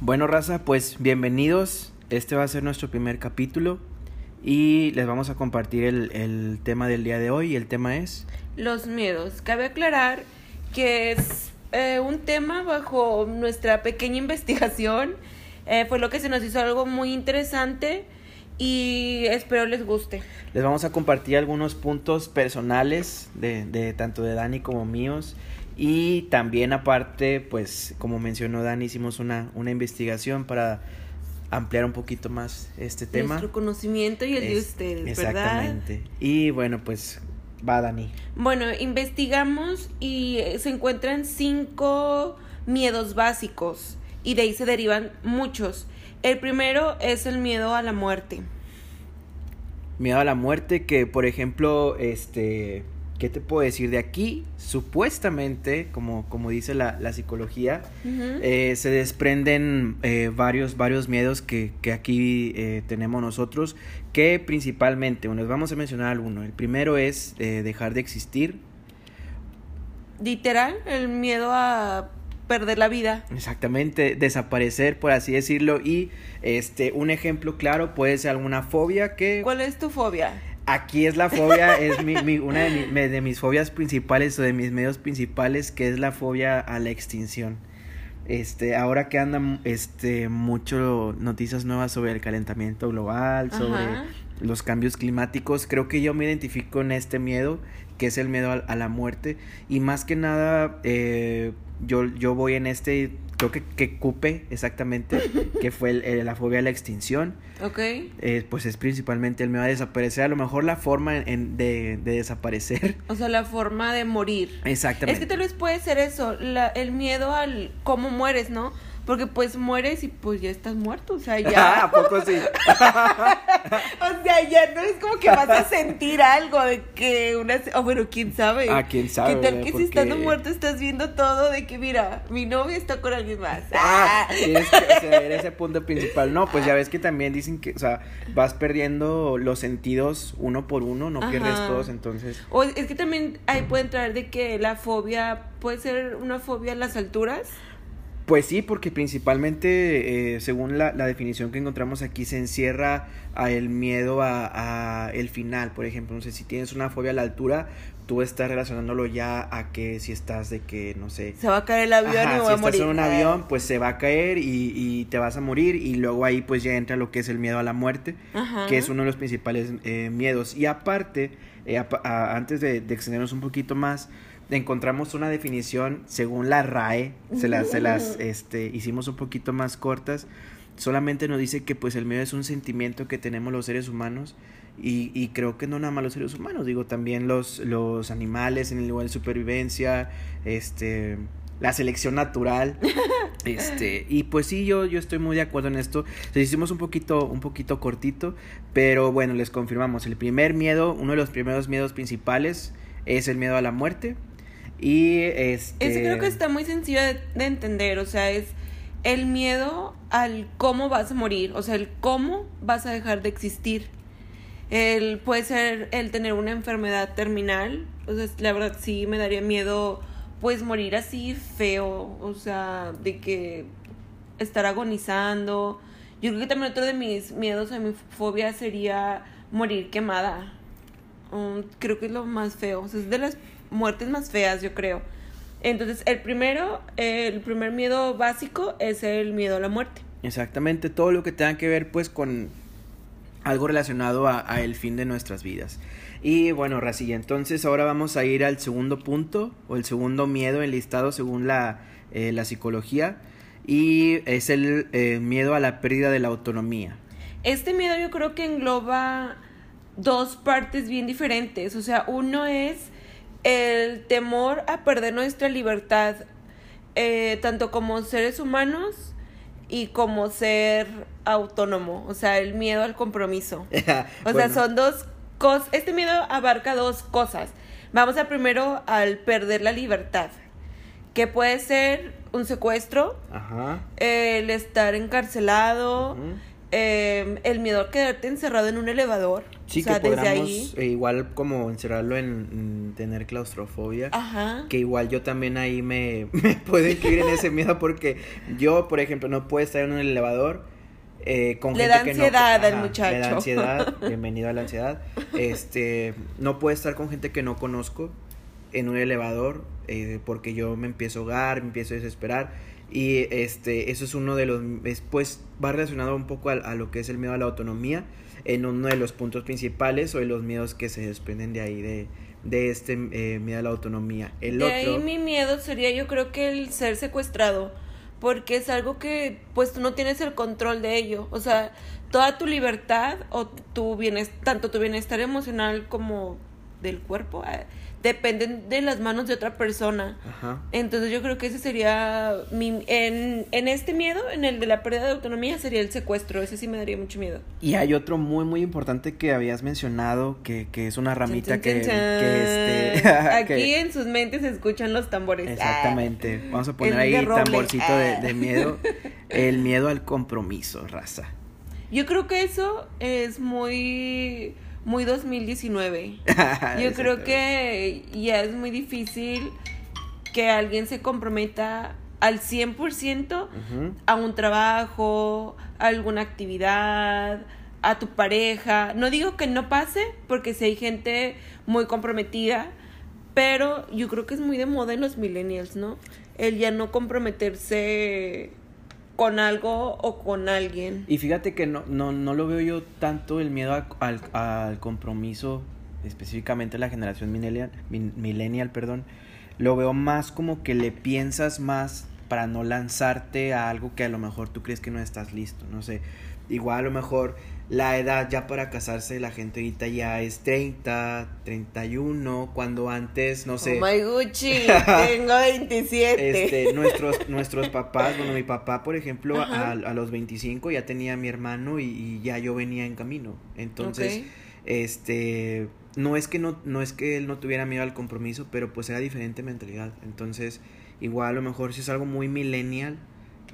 Bueno, raza, pues bienvenidos. Este va a ser nuestro primer capítulo y les vamos a compartir el, el tema del día de hoy. El tema es... Los miedos. Cabe aclarar que es eh, un tema bajo nuestra pequeña investigación. Eh, fue lo que se nos hizo algo muy interesante y espero les guste. Les vamos a compartir algunos puntos personales de, de tanto de Dani como míos. Y también aparte, pues como mencionó Dani, hicimos una, una investigación para ampliar un poquito más este tema. Nuestro conocimiento y el de Es- ustedes, ¿verdad? Exactamente. Y bueno, pues va Dani. Bueno, investigamos y eh, se encuentran cinco miedos básicos y de ahí se derivan muchos. El primero es el miedo a la muerte. Miedo a la muerte, que por ejemplo, este, ¿qué te puedo decir de aquí? Supuestamente, como, como dice la, la psicología, eh, se desprenden eh, varios, varios miedos que, que aquí eh, tenemos nosotros, que principalmente, bueno, les vamos a mencionar alguno. El primero es dejar de existir. Literal, el miedo a perder la vida. Exactamente, desaparecer, por así decirlo. Y este, un ejemplo claro puede ser alguna fobia que ¿Cuál es tu fobia? Aquí es la fobia, es mi, mi- una de, mi- me- de mis fobias principales o de mis medios principales, que es la fobia a la extinción. Este, ahora que andan este mucho noticias nuevas sobre el calentamiento global, sobre Ajá. los cambios climáticos, creo que yo me identifico en este miedo, que es el miedo a, a la muerte. Y más que nada, eh, yo, yo voy en este, creo que, que cupe exactamente, que fue el- el- la fobia a la extinción ¿Ok? eh, pues es principalmente el miedo a desaparecer. A lo mejor la forma en- de, de desaparecer. O sea, la forma de morir. Exactamente. Es que tal vez puede ser eso, la, el miedo al cómo mueres, ¿no? Porque pues mueres y pues ya estás muerto, o sea, ¿A ya... poco sí? o sea, ya no es como que vas a sentir algo de que una... O bueno, quién sabe. Ah, quién sabe, ¿Qué tal que Porque- si estando muerto estás viendo todo de que, mira, mi novia está con alguien más? Ah, Ah. tienes que o sea, ver ese punto principal. No, pues ya ves que también dicen que, o sea, vas perdiendo los sentidos uno por uno, no pierdes todos, entonces. O es que también ahí puede entrar de que la fobia puede ser una fobia a las alturas. Pues sí, porque principalmente, eh, según la, la definición que encontramos aquí, se encierra a el miedo a, a el final, por ejemplo. No sé, si tienes una fobia a la altura, tú estás relacionándolo ya a que si estás de que, no sé, Se va a caer el avión Ajá, y me si voy a estás morir. en un avión, pues se va a caer y, y te vas a morir y luego ahí pues ya entra lo que es el miedo a la muerte, Ajá. que es uno de los principales eh, miedos. Y aparte, eh, a- antes de, de extendernos un poquito más, encontramos una definición según la RAE, se las, se las este, hicimos un poquito más cortas, solamente nos dice que pues el miedo es un sentimiento que tenemos los seres humanos y, y creo que no nada más los seres humanos, digo también los, los animales en el nivel de supervivencia, este la selección natural, este, y pues sí, yo, yo estoy muy de acuerdo en esto. Se hicimos un poquito, un poquito cortito, pero bueno, les confirmamos. El primer miedo, uno de los primeros miedos principales, es el miedo a la muerte. Y este. Ese creo que está muy sencillo de, de entender, o sea, es el miedo al cómo vas a morir, o sea, el cómo vas a dejar de existir. El, puede ser el tener una enfermedad terminal, o sea, la verdad sí me daría miedo pues morir así feo, o sea, de que estar agonizando. Yo creo que también otro de mis miedos, de mi fobia sería morir quemada. Mm, creo que es lo más feo, o sea, es de las muertes más feas, yo creo. Entonces, el primero, el primer miedo básico es el miedo a la muerte. Exactamente, todo lo que tenga que ver pues con algo relacionado a, a el fin de nuestras vidas. Y bueno, Racilla, entonces ahora vamos a ir al segundo punto, o el segundo miedo enlistado según la, eh, la psicología, y es el eh, miedo a la pérdida de la autonomía. Este miedo yo creo que engloba dos partes bien diferentes. O sea, uno es el temor a perder nuestra libertad, eh, tanto como seres humanos y como ser autónomo. O sea, el miedo al compromiso. O sea, son dos cosas. Este miedo abarca dos cosas. Vamos a primero al perder la libertad, que puede ser un secuestro, Ajá. el estar encarcelado. Eh, el miedo a quedarte encerrado en un elevador. Sí, o sea, que desde ahí. eh, igual como encerrarlo en, en tener claustrofobia. Ajá. Que igual yo también ahí me, me puedo incluir en ese miedo porque yo, por ejemplo, no puedo estar en un elevador eh, con Le gente da que no- ansiedad al Le da muchacho. ansiedad, bienvenido a la ansiedad. Este, no puedo estar con gente que no conozco en un elevador eh, porque yo me empiezo a ahogar, me empiezo a desesperar y este, eso es uno de los, es, pues va relacionado un poco a, a lo que es el miedo a la autonomía en uno de los puntos principales o de los miedos que se desprenden de ahí de, de este eh, miedo a la autonomía. El de otro, ahí mi miedo sería yo creo que el ser secuestrado, porque es algo que pues tú no tienes el control de ello, o sea, toda tu libertad o tu bienestar, tanto tu bienestar emocional como del cuerpo, eh, dependen de las manos de otra persona. Ajá. Entonces yo creo que ese sería mi en, en este miedo, en el de la pérdida de autonomía sería el secuestro, ese sí me daría mucho miedo. Y hay otro muy muy importante que habías mencionado que, que es una ramita Chan, que, chan, este Aquí que- en sus mentes se escuchan los tambores. exactamente. Vamos a poner El ahí de tamborcito de, Ah. de miedo. El miedo al compromiso, raza. Yo creo que eso es muy muy 2019. Yo creo que ya es muy difícil que alguien se comprometa al 100% Ujú. a un trabajo, a alguna actividad, a tu pareja. No digo que no pase, porque si hay gente muy comprometida, pero yo creo que es muy de moda en los millennials, ¿no? El ya no comprometerse con algo o con alguien. Y fíjate que no, no, no lo veo yo tanto el miedo al, al compromiso, específicamente la generación millennial, millennial, perdón. Lo veo más como que le piensas más para no lanzarte a algo que a lo mejor tú crees que no estás listo, no sé. Igual a lo mejor la edad ya para casarse la gente ahorita ya es 30, 31, cuando antes, no sé. Oh my Gucci, tengo 27. Este, nuestros, nuestros papás, bueno, mi papá, por ejemplo, a, los 25 ya tenía a mi hermano y, y ya yo venía en camino. Entonces, este, no es que no, no es que él no tuviera miedo al compromiso, pero pues era diferente mentalidad. Entonces, igual a lo mejor sí es algo muy millennial,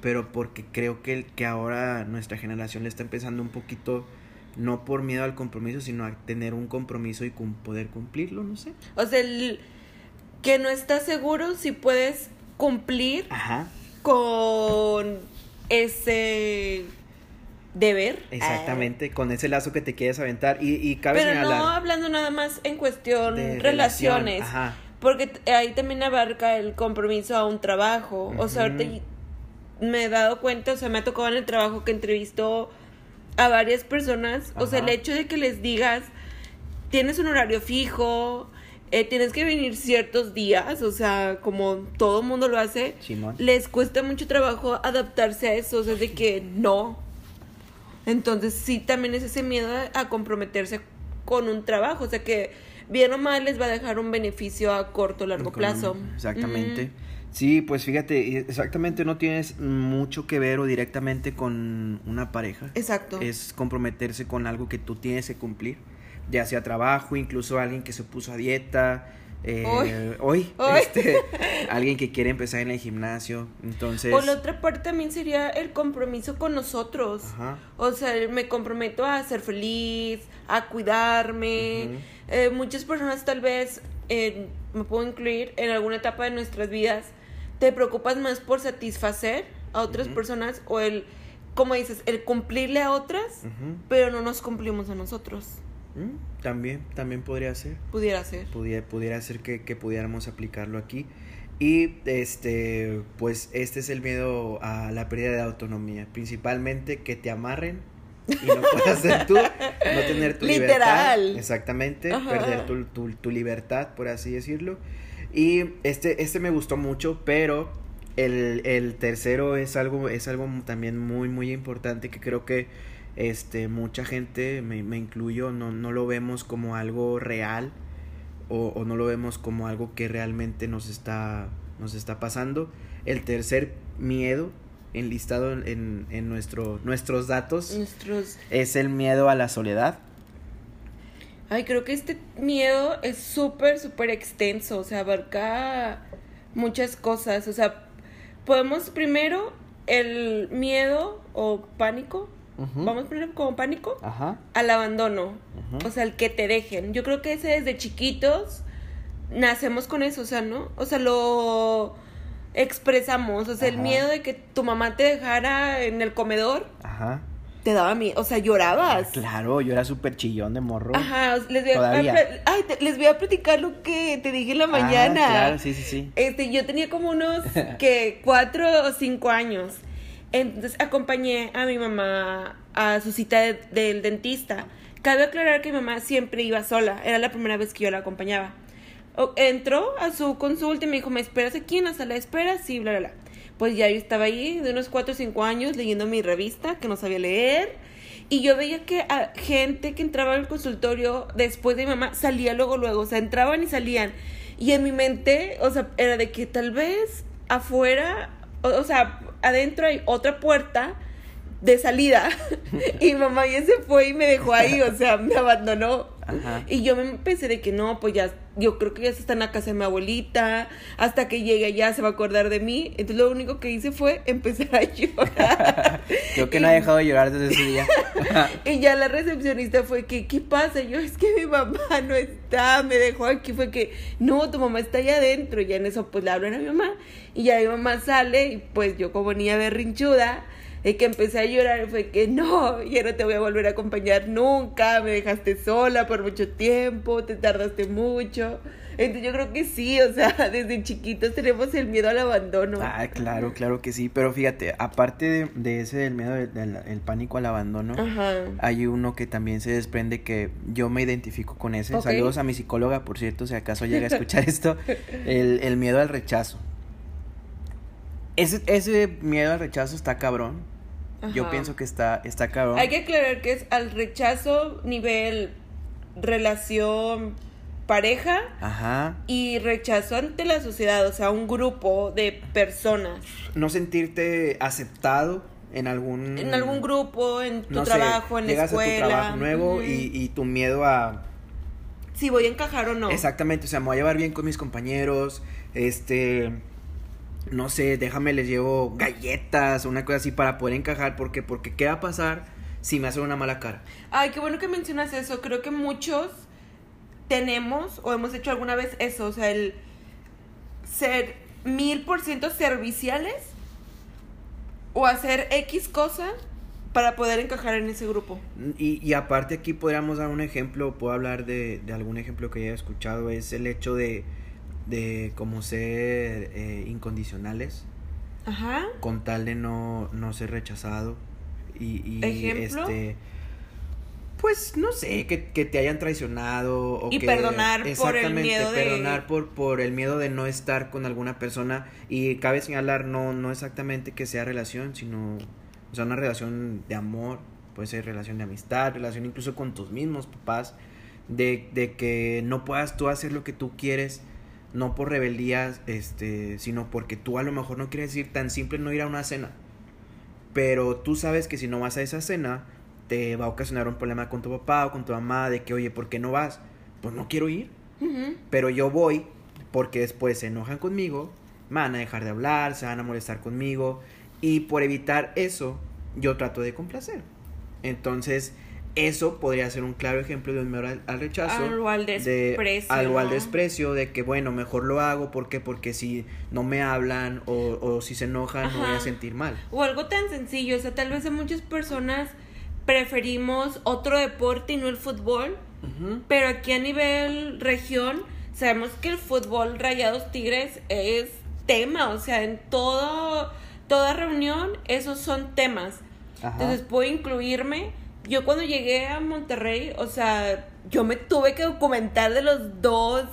pero porque creo que, que ahora nuestra generación le está empezando un poquito, no por miedo al compromiso, sino a tener un compromiso y cum- poder cumplirlo, no sé. O sea, el que no estás seguro si puedes cumplir Ajá. con ese deber. Exactamente, con ese lazo que te quieres aventar. Y, y cabe Pero señalar. no hablando nada más en cuestión de relaciones. relación, Ajá. Porque ahí también abarca el compromiso a un trabajo. O sea, ahorita me he dado cuenta, o sea, me ha tocado en el trabajo que entrevisto a varias personas. O sea, el hecho de que les digas, tienes un horario fijo, eh, tienes que venir ciertos días, o sea, como todo mundo lo hace, Simón. les cuesta mucho trabajo adaptarse a eso, o sea, es de que no. Entonces sí, también es ese miedo a, comprometerse con un trabajo, o sea que bien o mal les va a dejar un beneficio a corto o largo plazo. Exactamente. Sí, pues fíjate, y exactamente no tienes mucho que ver o directamente con una pareja. Exacto. Es comprometerse con algo que tú tienes que cumplir, ya sea trabajo, incluso alguien que se puso a dieta. eh, hoy, Uy. este, alguien que quiere empezar en el gimnasio. Entonces, O la otra parte también sería el compromiso con nosotros. Ajá. O sea, me comprometo a ser feliz, a cuidarme. Eh, muchas personas tal vez, eh, me puedo incluir, en alguna etapa de nuestras vidas, te preocupas más por satisfacer a otras personas o el, como dices, el cumplirle a otras, pero no nos cumplimos a nosotros. Mm, También, también podría ser. Pudiera ser. pudiera, pudiera ser que, que pudiéramos aplicarlo aquí. Y este, pues este es el miedo a la pérdida de autonomía. Principalmente que te amarren y no puedas ser tú, no tener tu Literal. libertad. Exactamente, Ajá. perder tu, tu, tu libertad, por así decirlo. Y este, este me gustó mucho, pero el, el tercero es algo, es algo también muy, muy importante que creo que este, mucha gente, me, me incluyo, no, no lo vemos como algo real o, o no lo vemos como algo que realmente nos está, nos está pasando. El tercer miedo enlistado en, en, en nuestro, nuestros datos Nuestros... es el miedo a la soledad. Ay, creo que este miedo es súper, súper extenso, o sea, abarca muchas cosas, o sea, podemos primero el miedo o pánico Ujú. vamos a ponerlo como pánico, Ajá. al abandono. Ujú. O sea, el que te dejen. Yo creo que ese desde chiquitos nacemos con eso, o sea, ¿no? O sea, lo expresamos. O sea, el miedo de que tu mamá te dejara en el comedor, Ajá. Te daba miedo. O sea, llorabas. Claro, yo era súper chillón de morro. Ajá, les voy, a, ay, te- les voy a platicar lo que te dije en la Ah, mañana. claro, sí, sí, sí. Este, yo tenía como unos que cuatro o cinco años. Entonces acompañé a mi mamá a su cita de- del dentista. Cabe aclarar que mi mamá siempre iba sola. Era la primera vez que yo la acompañaba. Entró a su consulta y me dijo, ¿me esperas aquí en la sala de espera? Sí, bla, bla, bla. Pues ya yo estaba ahí de unos cuatro o cinco años leyendo mi revista, que no sabía leer. Y yo veía que a gente que entraba al consultorio después de mi mamá salía luego, luego. O sea, entraban y salían. Y en mi mente, o sea, era de que tal vez afuera, o, o sea, adentro hay otra puerta de salida. y mamá ya se fue y me dejó ahí, o sea, me abandonó. Ajá. Y yo me pensé de que no, pues ya, yo creo que ya se está en la casa de mi abuelita, hasta que llegue allá se va a acordar de mí. Entonces lo único que hice fue empezar a llorar. Creo que no ha dejado de llorar desde ese día. Y ya la recepcionista fue que, ¿qué pasa? Yo, es que mi mamá no está, me dejó aquí. Fue que, no, tu mamá está allá adentro. Y ya en eso, pues le hablan a mi mamá. Y ya mi mamá sale, y pues yo como niña berrinchuda, de que empecé a llorar, fue que, no, ya no te voy a volver a acompañar nunca, me dejaste sola por mucho tiempo, te tardaste mucho. Entonces yo creo que sí, o sea, desde chiquitos tenemos el miedo al abandono. Ah, claro, claro que sí. Pero fíjate, aparte de, de ese del miedo, del, del- el pánico al abandono, Ajá. hay uno que también se desprende que yo me identifico con ese. Saludos a mi psicóloga, por cierto, si acaso llega a escuchar esto. El, el miedo al rechazo. Ese, ese miedo al rechazo está cabrón. Yo pienso que está, está cabrón. Hay que aclarar que es al rechazo nivel relación pareja Ajá. y rechazo ante la sociedad, o sea, un grupo de personas. No sentirte aceptado en algún... En algún grupo, en tu sé, trabajo, en la llegas escuela. a tu trabajo nuevo y, y tu miedo a... Si voy a encajar o no. Exactamente, o sea, me voy a llevar bien con mis compañeros, este, no sé, déjame les llevo galletas, una cosa así para poder encajar, porque, porque ¿qué va a pasar si me hacen una mala cara? Ay, qué bueno que mencionas eso. Creo que muchos tenemos o hemos hecho alguna vez eso, o sea, el ser mil por ciento serviciales o hacer X cosa para poder encajar en ese grupo. Y, y aparte aquí podríamos dar un ejemplo, puedo hablar de, de algún ejemplo que haya escuchado, es el hecho de, de como ser eh, incondicionales, Ajá. con tal de no, no ser rechazado. Y, y ¿Ejemplo? este pues no sé, que, que te hayan traicionado o Y que- perdonar por el miedo de- perdonar por, por el miedo de no estar con alguna persona y cabe señalar no, no exactamente que sea relación, sino o sea, una relación de amor, puede ser relación de amistad, relación incluso con tus mismos papás, de, de que no puedas tú hacer lo que tú quieres, no por rebeldías, este, sino porque tú a lo mejor no quieres ir tan simple no ir a una cena. Pero tú sabes que si no vas a esa cena, te va a ocasionar un problema con tu papá o con tu mamá de que, oye, ¿por qué no vas? Pues no quiero ir, pero yo voy porque después se enojan conmigo, me van a dejar de hablar, se van a molestar conmigo y por evitar eso, yo trato de complacer. Entonces, eso podría ser un claro ejemplo de un miedo al, al rechazo. Algo al de- desprecio. algo al desprecio de que, bueno, mejor lo hago porque porque si no me hablan o, o si se enojan me voy a Ajá. sentir mal. O algo tan sencillo, o sea, tal vez a muchas personas preferimos otro deporte y no el fútbol, pero aquí a nivel región sabemos que el fútbol Rayados Tigres es tema, o sea, en todo toda reunión esos son temas. Ajá. Entonces puedo incluirme. Yo cuando llegué a Monterrey, o sea, yo me tuve que documentar de los dos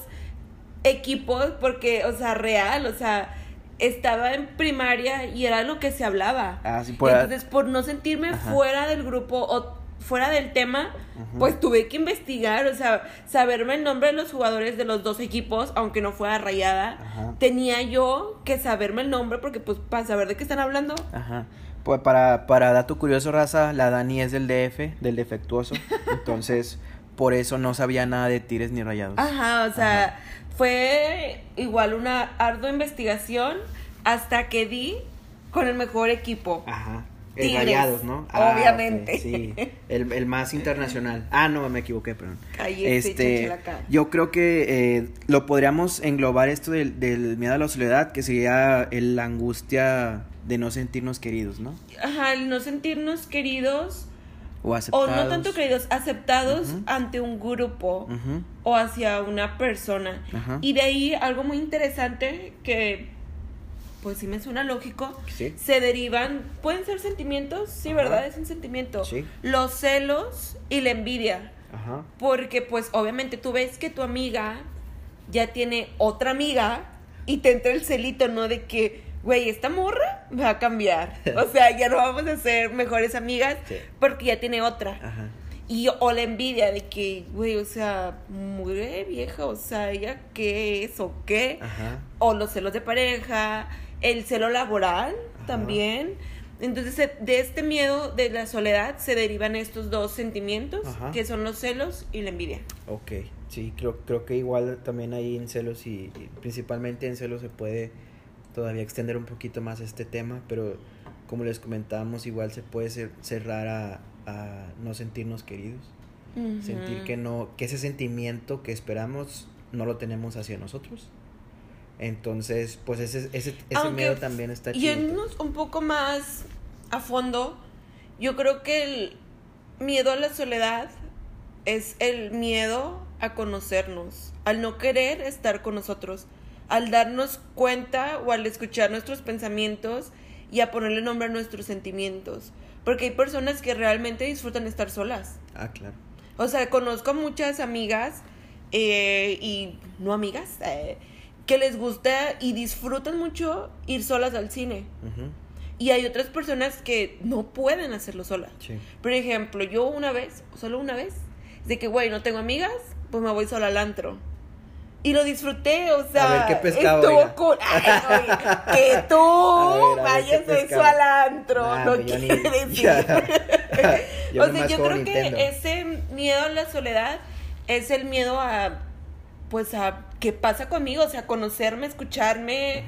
equipos porque, o sea, real, o sea, estaba en primaria y era lo que se hablaba. Ah, sí, por- Entonces, por no sentirme Ajá. fuera del grupo o fuera del tema, pues tuve que investigar, o sea, saberme el nombre de los jugadores de los dos equipos, aunque no fuera rayada. Ajá. Tenía yo que saberme el nombre porque, pues, para saber de qué están hablando. Ajá. Pues para, para dato curioso, raza, la Dani es del DF, del defectuoso. Entonces, por eso no sabía nada de tires ni rayados. Ajá, o sea, fue igual una ardua investigación hasta que di con el mejor equipo. Ajá. El Rayados, ¿no? Ah, obviamente. sí, el, el más internacional. Ah, no, me equivoqué, perdón. Cállese, Este, yo creo que eh, lo podríamos englobar esto del, del miedo a la soledad, que sería el- la angustia de no sentirnos queridos, ¿no? Ajá, el no sentirnos queridos O o aceptados. no tanto queridos, aceptados ante un grupo o hacia una persona. Ajá. Y de ahí algo muy interesante que pues sí me suena lógico, Sí. se derivan, pueden ser sentimientos, sí. ¿verdad? Es un sentimiento. Sí. Los celos y la envidia. Ajá. Porque pues obviamente tú ves que tu amiga ya tiene otra amiga y te entra el celito, ¿no? De que, güey, esta morra va a cambiar. O sea, ya no vamos a ser mejores amigas Sí. porque ya tiene otra. Ajá. Y o la envidia de que, güey, o sea, muy vieja, o sea, ella qué es o qué. Ajá. O los celos de pareja, el celo laboral Ajá. también. Entonces, de este miedo de la soledad se derivan estos dos sentimientos, Ajá. que son los celos y la envidia. Ok, sí, creo, creo que igual también ahí en celos y, y principalmente en celos se puede todavía extender un poquito más este tema, pero como les comentábamos, igual se puede cer- cerrar a, a no sentirnos queridos, sentir que no, que ese sentimiento que esperamos no lo tenemos hacia nosotros. Entonces, pues ese, ese, ese miedo también está chido. Yéndonos un poco más a fondo, yo creo que el miedo a la soledad es el miedo a conocernos, al no querer estar con nosotros, al darnos cuenta o al escuchar nuestros pensamientos y a ponerle nombre a nuestros sentimientos. Porque hay personas que realmente disfrutan estar solas. Ah, claro. O sea, conozco muchas amigas eh, y no amigas eh, que les gusta y disfrutan mucho ir solas al cine. Y hay otras personas que no pueden hacerlo solas. Sí. Por ejemplo, yo una vez, solo una vez, de que, güey, no tengo amigas, pues me voy sola al antro. Y lo disfruté, o sea, A ver, ¿qué pescado, estuvo cool. Ay, que tú A ver, a ver, ¿qué vayas eso al antro, Nah, no pues yo ni- quiere decir. Yo o sea, yo creo Nintendo. que ese miedo a la soledad es el miedo a, pues, a qué pasa conmigo, o sea, conocerme, escucharme,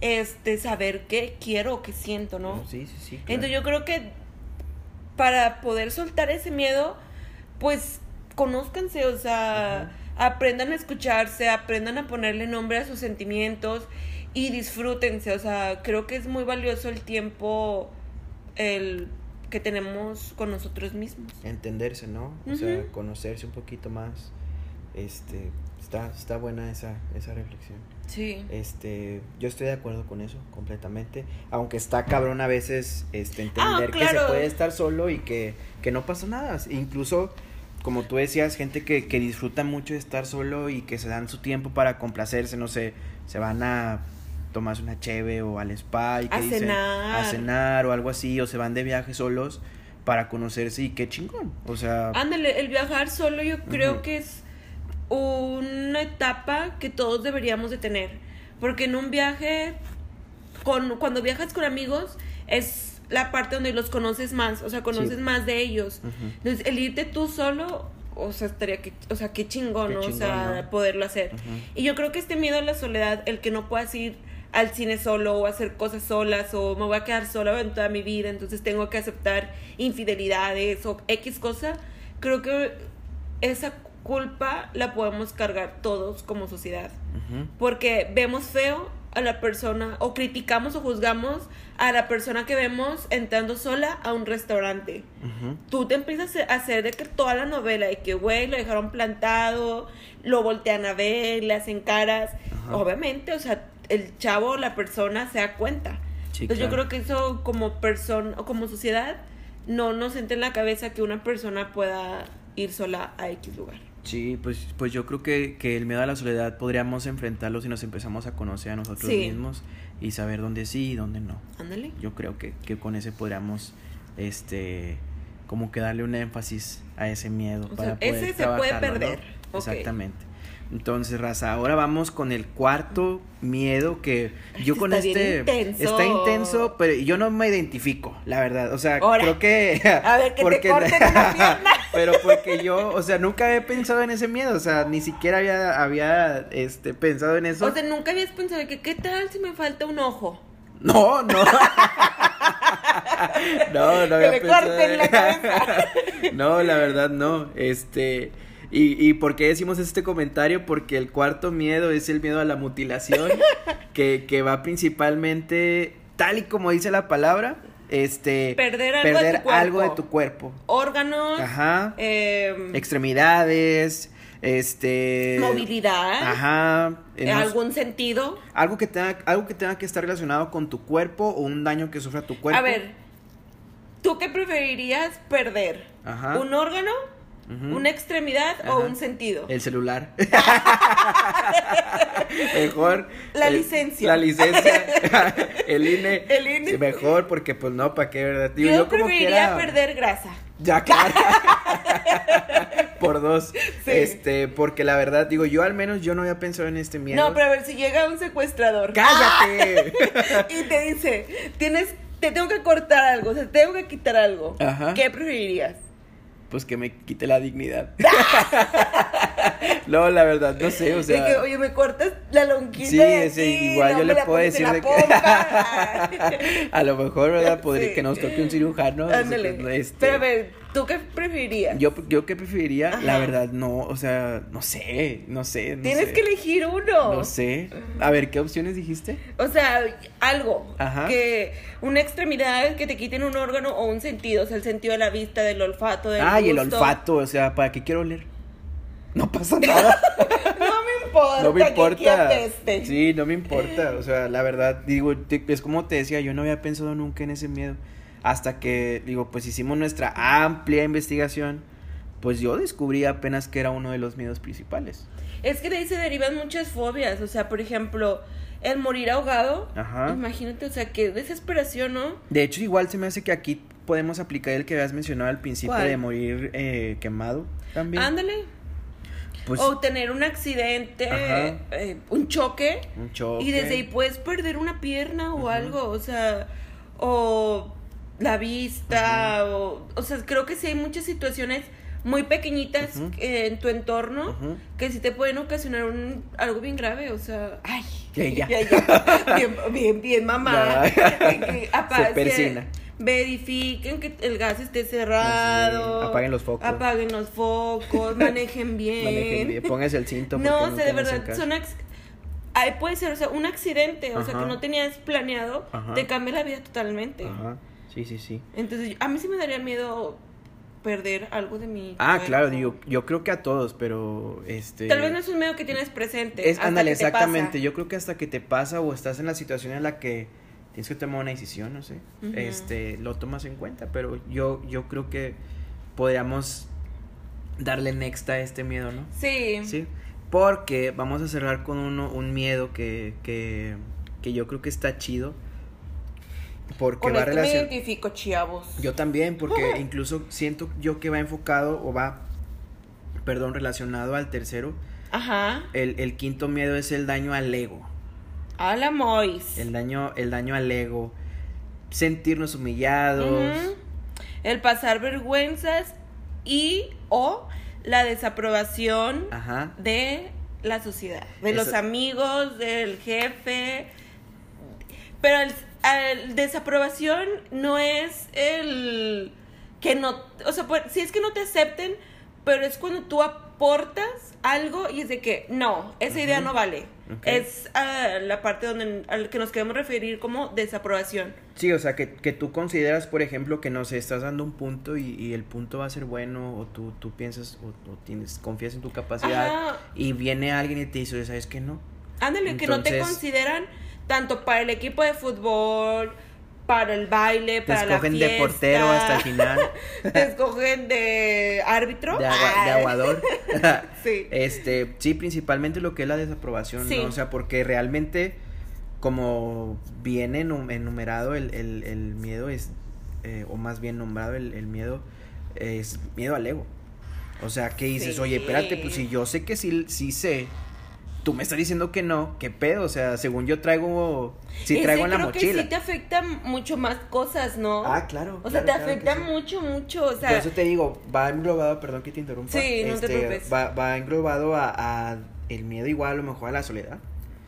este, saber qué quiero, qué siento, ¿no? Sí, sí, sí. claro. Entonces yo creo que para poder soltar ese miedo, pues conózcanse, o sea, aprendan a escucharse, aprendan a ponerle nombre a sus sentimientos y disfrútense, o sea, creo que es muy valioso el tiempo el que tenemos con nosotros mismos. entenderse, ¿no? O sea, conocerse un poquito más. Este, está, está buena esa, esa reflexión. Sí. Este, yo estoy de acuerdo con eso completamente, aunque está cabrón a veces este entender Ah, que se puede estar solo y que, que no pasa nada. Incluso, como tú decías, gente que, que disfruta mucho de estar solo y que se dan su tiempo para complacerse, no sé, se van a tomarse una cheve o al spa y que A dicen cenar. a cenar o algo así, o se van de viaje solos para conocerse y qué chingón. O sea, Ándale, el viajar solo yo creo que es una etapa que todos deberíamos de tener. Porque en un viaje, con, cuando viajas con amigos, es la parte donde los conoces más, o sea, conoces Sí. más de ellos. Entonces, el irte tú solo, o sea, estaría que, o sea, qué chingón, Qué ¿no? chingón, o sea, ¿no? poderlo hacer. Y yo creo que este miedo a la soledad, el que no puedas ir al cine solo o hacer cosas solas o me voy a quedar sola en toda mi vida, entonces tengo que aceptar infidelidades o X cosa, creo que esa culpa la podemos cargar todos como sociedad. Porque vemos feo a la persona o criticamos o juzgamos a la persona que vemos entrando sola a un restaurante tú te empiezas a hacer de que toda la novela, de que, güey, lo dejaron plantado, lo voltean a ver, le hacen caras. Obviamente, o sea, el chavo, la persona se da cuenta. Sí, Entonces claro. yo creo que eso como persona o como sociedad no nos entra en la cabeza que una persona pueda ir sola a X lugar. Sí, pues, pues yo creo que, que el miedo a la soledad podríamos enfrentarlo si nos empezamos a conocer a nosotros Sí. mismos y saber dónde sí y dónde no. Ándale. Yo creo que, que con ese podríamos, este, como que darle un énfasis a ese miedo O para sea, poder ese se puede perder. Exactamente. Entonces, Raza, ahora vamos con el cuarto miedo que yo con Está este intenso. está intenso, pero yo no me identifico, la verdad. O sea, Ahora. creo que A ver, que te corten una pierna. pero porque yo, o sea, nunca he pensado en ese miedo, o sea, ni siquiera había había este pensado en eso. O sea, nunca habías pensado que qué tal si me falta un ojo. no, no. no, no Que había le pensado. corten la cabeza. no, la verdad no. Este. Y, ¿Y por qué decimos este comentario? Porque el cuarto miedo es el miedo a la mutilación, que, que va principalmente, tal y como dice la palabra, este, Perder algo de tu cuerpo. algo de tu cuerpo. Órganos. Ajá. eh, Extremidades, este... movilidad. Ajá. eh, en no- algún sentido. algo, que tenga, algo que tenga que estar relacionado con tu cuerpo o un daño que sufra tu cuerpo. A ver, ¿tú qué preferirías perder? Ajá. ¿Un órgano? ¿Una extremidad o un sentido? El celular. mejor. La el- licencia. La licencia. el INE. El INE. Sí, mejor porque pues no, ¿para qué, verdad? Yo, como preferiría quiera- perder grasa. Ya, claro. Por dos. Sí. Este, porque la verdad, digo, yo al menos yo no había pensado en este miedo. No, pero a ver, si llega un secuestrador ¡Cállate! y te dice, tienes, te tengo que cortar algo, o sea, tengo que quitar algo. Ajá. ¿Qué preferirías? Pues que me quite la dignidad. no, la verdad, no sé, o sea. de que, oye, me cortas la lonquita Sí, de sí, aquí, igual no yo le puedo decir de que a lo mejor, ¿verdad? Podría Sí. que nos toque un cirujano. Ándale. que, este, Pero a ver, ¿tú qué preferirías? Yo, yo qué preferiría, la verdad, no, o sea, no sé, no sé. No Tienes sé. que elegir uno. No sé. A ver, ¿qué opciones dijiste? O sea, algo. Ajá. Que una extremidad que te quiten un órgano o un sentido. O sea, el sentido de la vista, del olfato, del Ay, el olfato, o sea, ¿para qué quiero oler? No pasa nada. No me importa. No me que importa. apeste. Sí, no me importa. O sea, la verdad, digo, es como te decía, yo no había pensado nunca en ese miedo. Hasta que, digo, pues hicimos nuestra amplia investigación. Pues yo descubrí apenas que era uno de los miedos principales. Es que de ahí se derivan muchas fobias. O sea, por ejemplo, el morir ahogado. Ajá. Imagínate, o sea, qué desesperación, ¿no? De hecho, igual se me hace que aquí podemos aplicar el que habías mencionado al principio ¿Cuál? de morir eh, quemado también. Ándale. Pues o tener un accidente, eh, un choque. un choque. Y desde ahí puedes perder una pierna o algo, o sea, o la vista, o, o sea, creo que sí hay muchas situaciones muy pequeñitas eh, en tu entorno que sí te pueden ocasionar un, algo bien grave, o sea, ay, Ya, ya. ya. bien, bien, bien, mamá. Ya. Que, apa- Se persina. que verifiquen que el gas esté cerrado. Sí, apaguen los focos. Apaguen los focos, manejen bien. Manejen bien, el cinto. No, o sea, de verdad, son Ay, puede ser, o sea, un accidente, o sea, que no tenías planeado, Ajá. te cambia la vida totalmente. Ajá, sí, sí, sí. Entonces, a mí sí me daría miedo perder algo de mi Ah, cuerpo. claro, digo, yo creo que a todos, pero este... Tal vez no es un miedo que tienes presente. Es, ándale, exactamente. pasa. Yo creo que hasta que te pasa o estás en la situación en la que tienes que tomar una decisión, no sé, este, lo tomas en cuenta. Pero yo, yo creo que podríamos darle next a este miedo, ¿no? Sí. Sí. Porque vamos a cerrar con uno, un miedo que, que, que yo creo que está chido. Porque Con va esto me relacionar. identifico, chavos. Yo también, porque incluso siento yo que va enfocado o va, perdón, relacionado al tercero. Ajá. El, el quinto miedo es el daño al ego. A la Mois. El daño, el daño al ego. Sentirnos humillados. El pasar vergüenzas y o la desaprobación Ajá. de la sociedad, de Eso- los amigos, del jefe. Pero el, el desaprobación no es el que no, o sea, pues, si es que no te acepten, pero es cuando tú aportas algo y es de que no, esa idea no vale. Es ah, la parte donde al que nos queremos referir como desaprobación. Sí, o sea, que, que tú consideras, por ejemplo, que no sé, estás dando un punto y, y el punto va a ser bueno, o tú, tú piensas, o, o tienes, confías en tu capacidad, Ajá. y viene alguien y te dice, ¿sabes qué no? Ándale, que no te consideran tanto para el equipo de fútbol, para el baile, Te para la escogen fiesta. de portero hasta el final, Te escogen de árbitro. de, agua- de Ay. aguador. Sí. Este, sí, principalmente lo que es la desaprobación, Sí. ¿no? O sea, porque realmente, como viene enum- enumerado el, el, el miedo es, eh, o más bien nombrado el, el miedo, es miedo al ego. O sea, que dices, Sí. oye, espérate, pues si yo sé que sí, sí sé, tú me estás diciendo que no, ¿qué pedo? O sea, según yo traigo, sí Ese traigo en la creo mochila. que sí te afecta mucho más cosas, ¿no? Ah, claro. O sea, claro, te claro afecta sí. mucho, mucho. O sea, Por eso te digo, va englobado, perdón que te interrumpa. Sí, no te este, preocupes. Va, va englobado a, a el miedo igual a lo mejor a la soledad.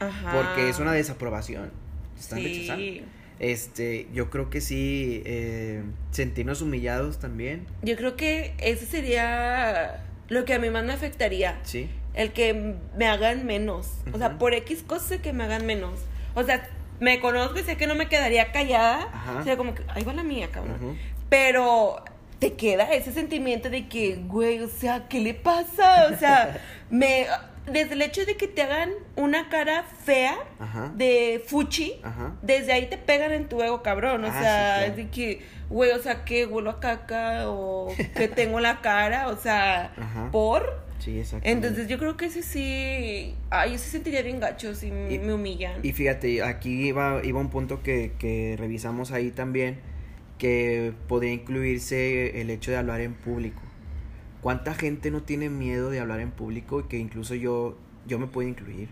ajá. Porque es una desaprobación. Te están Sí. rechazando. Este, yo creo que sí, eh, sentirnos humillados también. Yo creo que ese sería lo que a mí más me afectaría. Sí. El que me hagan menos. O sea, por X cosas que me hagan menos. O sea, me conozco y sé que no me quedaría callada. Ajá. O sea, como que, ahí va la mía, cabrón. Pero te queda ese sentimiento de que, güey, o sea, ¿qué le pasa? O sea, me. Desde el hecho de que te hagan una cara fea, Ajá. de fuchi, Ajá. desde ahí te pegan en tu ego, cabrón. O Ah, sea, sí, claro. es de que, güey, o sea, que huelo a caca o que tengo en la cara, o sea, Ajá. por. Sí, exacto. Entonces yo creo que ese sí. Ay, ese sentiría bien gacho si Y- me humillan. Y fíjate, aquí iba, iba un punto que, que revisamos ahí también, que podría incluirse el hecho de hablar en público. ¿Cuánta gente no tiene miedo de hablar en público y que incluso yo, yo me puedo incluir?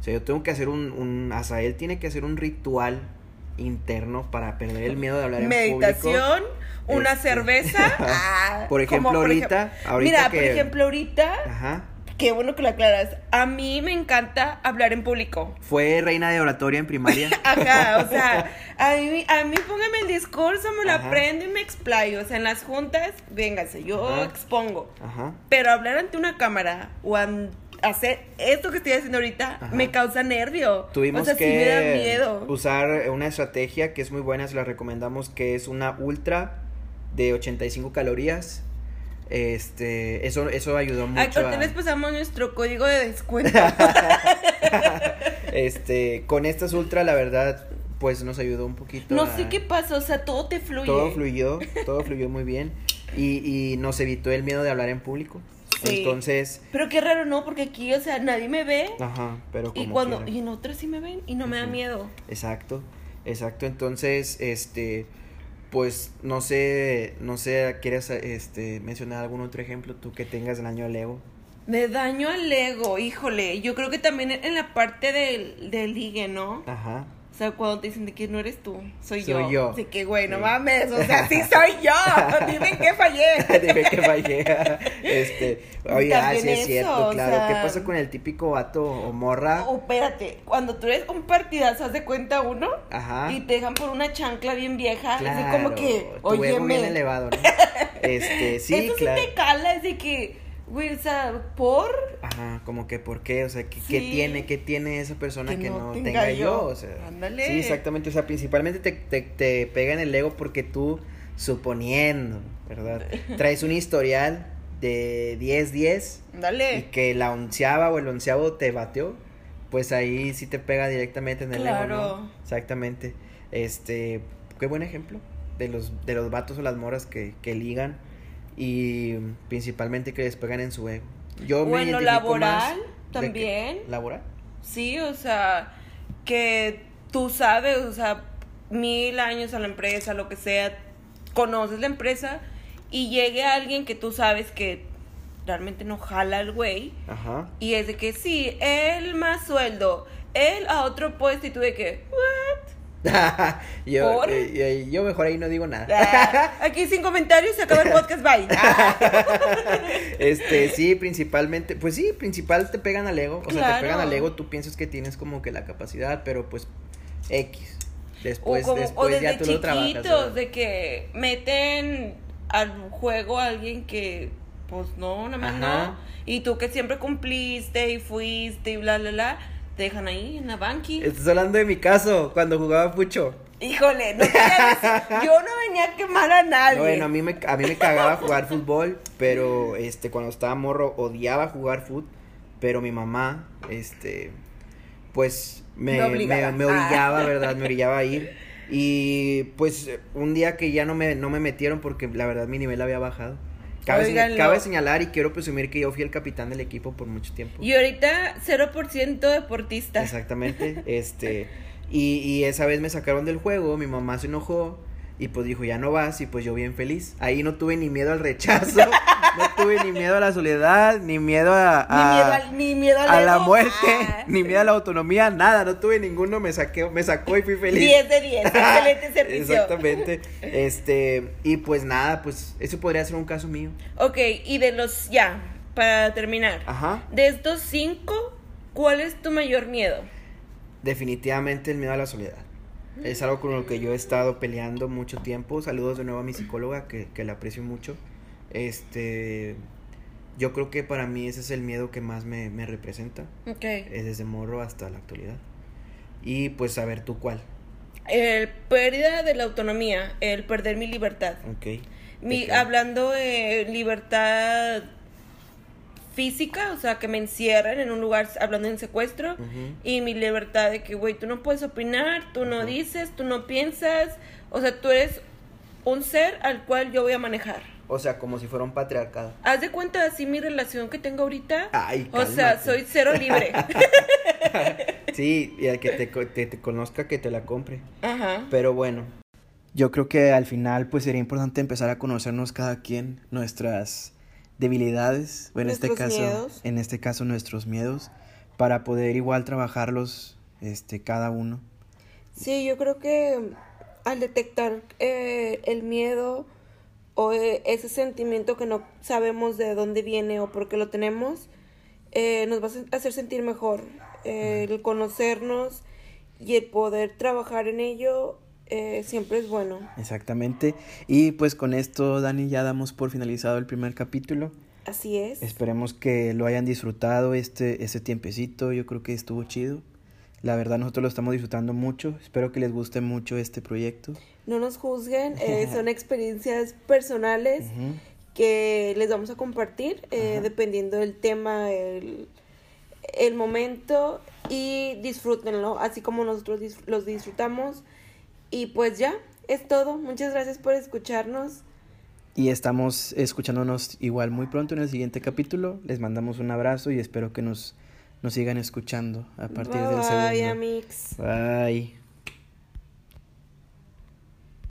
O sea, yo tengo que hacer un, un Azael tiene que hacer un ritual interno para perder el miedo de hablar en público. Meditación, una Este, cerveza. ah, Por ejemplo, por ahorita- ahorita Mira, que- por ejemplo, ahorita, Ajá. Qué bueno que lo aclaras. A mí me encanta hablar en público. Fue reina de oratoria en primaria. Ajá, o sea, a mí, a mí póngame el discurso, me lo Ajá. aprendo y me explayo. O sea, en las juntas, véngase, yo Ajá. expongo. Ajá. Pero hablar ante una cámara o hacer esto que estoy haciendo ahorita Ajá. me causa nervio. Tuvimos o sea, que sí me da miedo. usar una estrategia que es muy buena, se la recomendamos, que es una ultra de 85 calorías. Este, eso, eso ayudó mucho. Ahorita a- les pasamos nuestro código de descuento. este, con estas ultra, la verdad, pues nos ayudó un poquito. no a- sé qué pasa, o sea, todo te fluye. Todo fluyó, todo fluyó muy bien. Y, y nos evitó el miedo de hablar en público. Sí. Entonces, Pero qué raro, ¿no? Porque aquí, o sea, nadie me ve. ajá, pero y como cuando quiera. y en otros sí me ven y no me da miedo. Exacto, exacto. Entonces, este, pues no sé, no sé, ¿quieres este, mencionar algún otro ejemplo tú que tengas del año del ego? Me daño al ego, híjole. Yo creo que también en la parte del, del ligue, ¿no? Ajá. O sea, cuando te dicen de que no eres tú, soy, Soy yo. yo. Así que, güey, no Sí. mames, o sea, sí soy yo. Dime que fallé. Dime que fallé. Este, oye, ah, sí es cierto, eso, claro. ¿Qué pasa con el típico vato o morra? O espérate, cuando tú eres un partidazo, haz de cuenta uno Ajá. y te dejan por una chancla bien vieja. Claro, así como que, ego bien oye, elevado, ¿no? Este, sí, Eso claro. sí te cala, es de que, güey, o sea, por. Ajá, como que por qué, o sea, ¿qué, Sí. qué tiene, qué tiene esa persona Que que, no no, tenga tenga, yo. O sea, Ándale. Sí, exactamente, o sea, principalmente te, te, te pega en el ego porque tú, suponiendo, ¿verdad? Traes un historial de 10-10 y Dale. que la onceava o el onceavo te bateó, pues ahí sí te pega directamente en el ego, Claro. ¿no? Exactamente. Este, qué buen ejemplo de los, de los vatos o las moras que, que ligan y principalmente que les pegan en su ego. Yo O me en lo laboral que- también. ¿Laboral? Sí, o sea, que tú sabes, o sea, mil años a la empresa, lo que sea, conoces la empresa y llegue alguien que tú sabes que realmente no jala el güey Ajá. y es de que sí, él más sueldo, él a otro puesto y tú de que, ¿what? yo, ¿Por? eh, eh, yo mejor ahí no digo nada. Ah, aquí sin comentarios se acaba el podcast, bye. Este, sí, principalmente, pues sí, principal te pegan al ego, o sea, te Claro. pegan al ego, tú piensas que tienes como que la capacidad, pero pues X. o, Después, o desde ya tú lo trabajas. chiquitos, ¿verdad? de que meten al juego a alguien que, pues no, nada más Ajá. no. Y tú que siempre cumpliste y fuiste y bla, bla, bla, te dejan ahí en la banqui. Estás hablando de mi caso, cuando jugaba Pucho. Híjole, no quería yo no venía a quemar a nadie. Bueno, a mí me, a mí me cagaba jugar fútbol, pero este, cuando estaba morro odiaba jugar fútbol, pero mi mamá, este, pues me, me orillaba, Ah. ¿verdad? Me orillaba a ir. Y pues un día que ya no me, no me metieron porque la verdad mi nivel había bajado. Cabe, señalar y quiero presumir que yo fui el capitán del equipo por mucho tiempo. Y ahorita 0% deportista. Exactamente. Este, y, y esa vez me sacaron del juego, mi mamá se enojó y pues dijo, ya no vas y pues yo bien feliz. Ahí no tuve ni miedo al rechazo, no tuve ni miedo a la soledad, ni miedo a, Ni miedo al, ni miedo al a la muerte, Ah. ni miedo a la autonomía, nada, no tuve ninguno, me saqué, me sacó y fui feliz. 10 de 10, excelente servicio. Exactamente. Este, y pues nada, pues eso podría ser un caso mío. Ok, y de los, ya, para terminar. Ajá. De estos cinco, ¿cuál es tu mayor miedo? Definitivamente el miedo a la soledad. Es algo con lo que yo he estado peleando mucho tiempo. Saludos de nuevo a mi psicóloga, que, que la aprecio mucho. Este, yo creo que para mí ese es el miedo que más me, me representa. Ok. Es desde morro hasta la actualidad. Y pues a ver tú cuál. El pérdida de la autonomía, el perder mi libertad. Ok. Mi, Ok. Hablando de libertad física, o sea, que me encierren en un lugar hablando en secuestro, y mi libertad de que, güey, tú no puedes opinar, tú no dices, tú no piensas, o sea, tú eres un ser al cual yo voy a manejar. O sea, como si fuera un patriarcado. Haz de cuenta así mi relación que tengo ahorita. Ay, o sea, soy cero libre. Sí, y al que te, te, te conozca que te la compre. Ajá. Pero bueno. Yo creo que al final pues sería importante empezar a conocernos cada quien nuestras debilidades, o en este caso, miedos. en este caso nuestros miedos, para poder igual trabajarlos este cada uno. Sí, yo creo que al detectar eh, el miedo o eh, ese sentimiento que no sabemos de dónde viene o por qué lo tenemos, eh, nos va a hacer sentir mejor. El conocernos y el poder trabajar en ello eh, siempre es bueno. Exactamente. Y pues con esto, Dani, ya damos por finalizado el primer capítulo. Así es. Esperemos que lo hayan disfrutado este, este tiempecito. Yo creo que estuvo chido. La verdad, nosotros lo estamos disfrutando mucho. Espero que les guste mucho este proyecto. No nos juzguen, eh, son experiencias personales Ujú. que les vamos a compartir eh, dependiendo del tema, el, el momento y disfrútenlo, así como nosotros los disfrutamos. Y pues ya, es todo. Muchas gracias por escucharnos. Y estamos escuchándonos igual muy pronto en el siguiente capítulo. Les mandamos un abrazo y espero que nos, nos sigan escuchando a partir bye del bye, segundo. amix. Bye.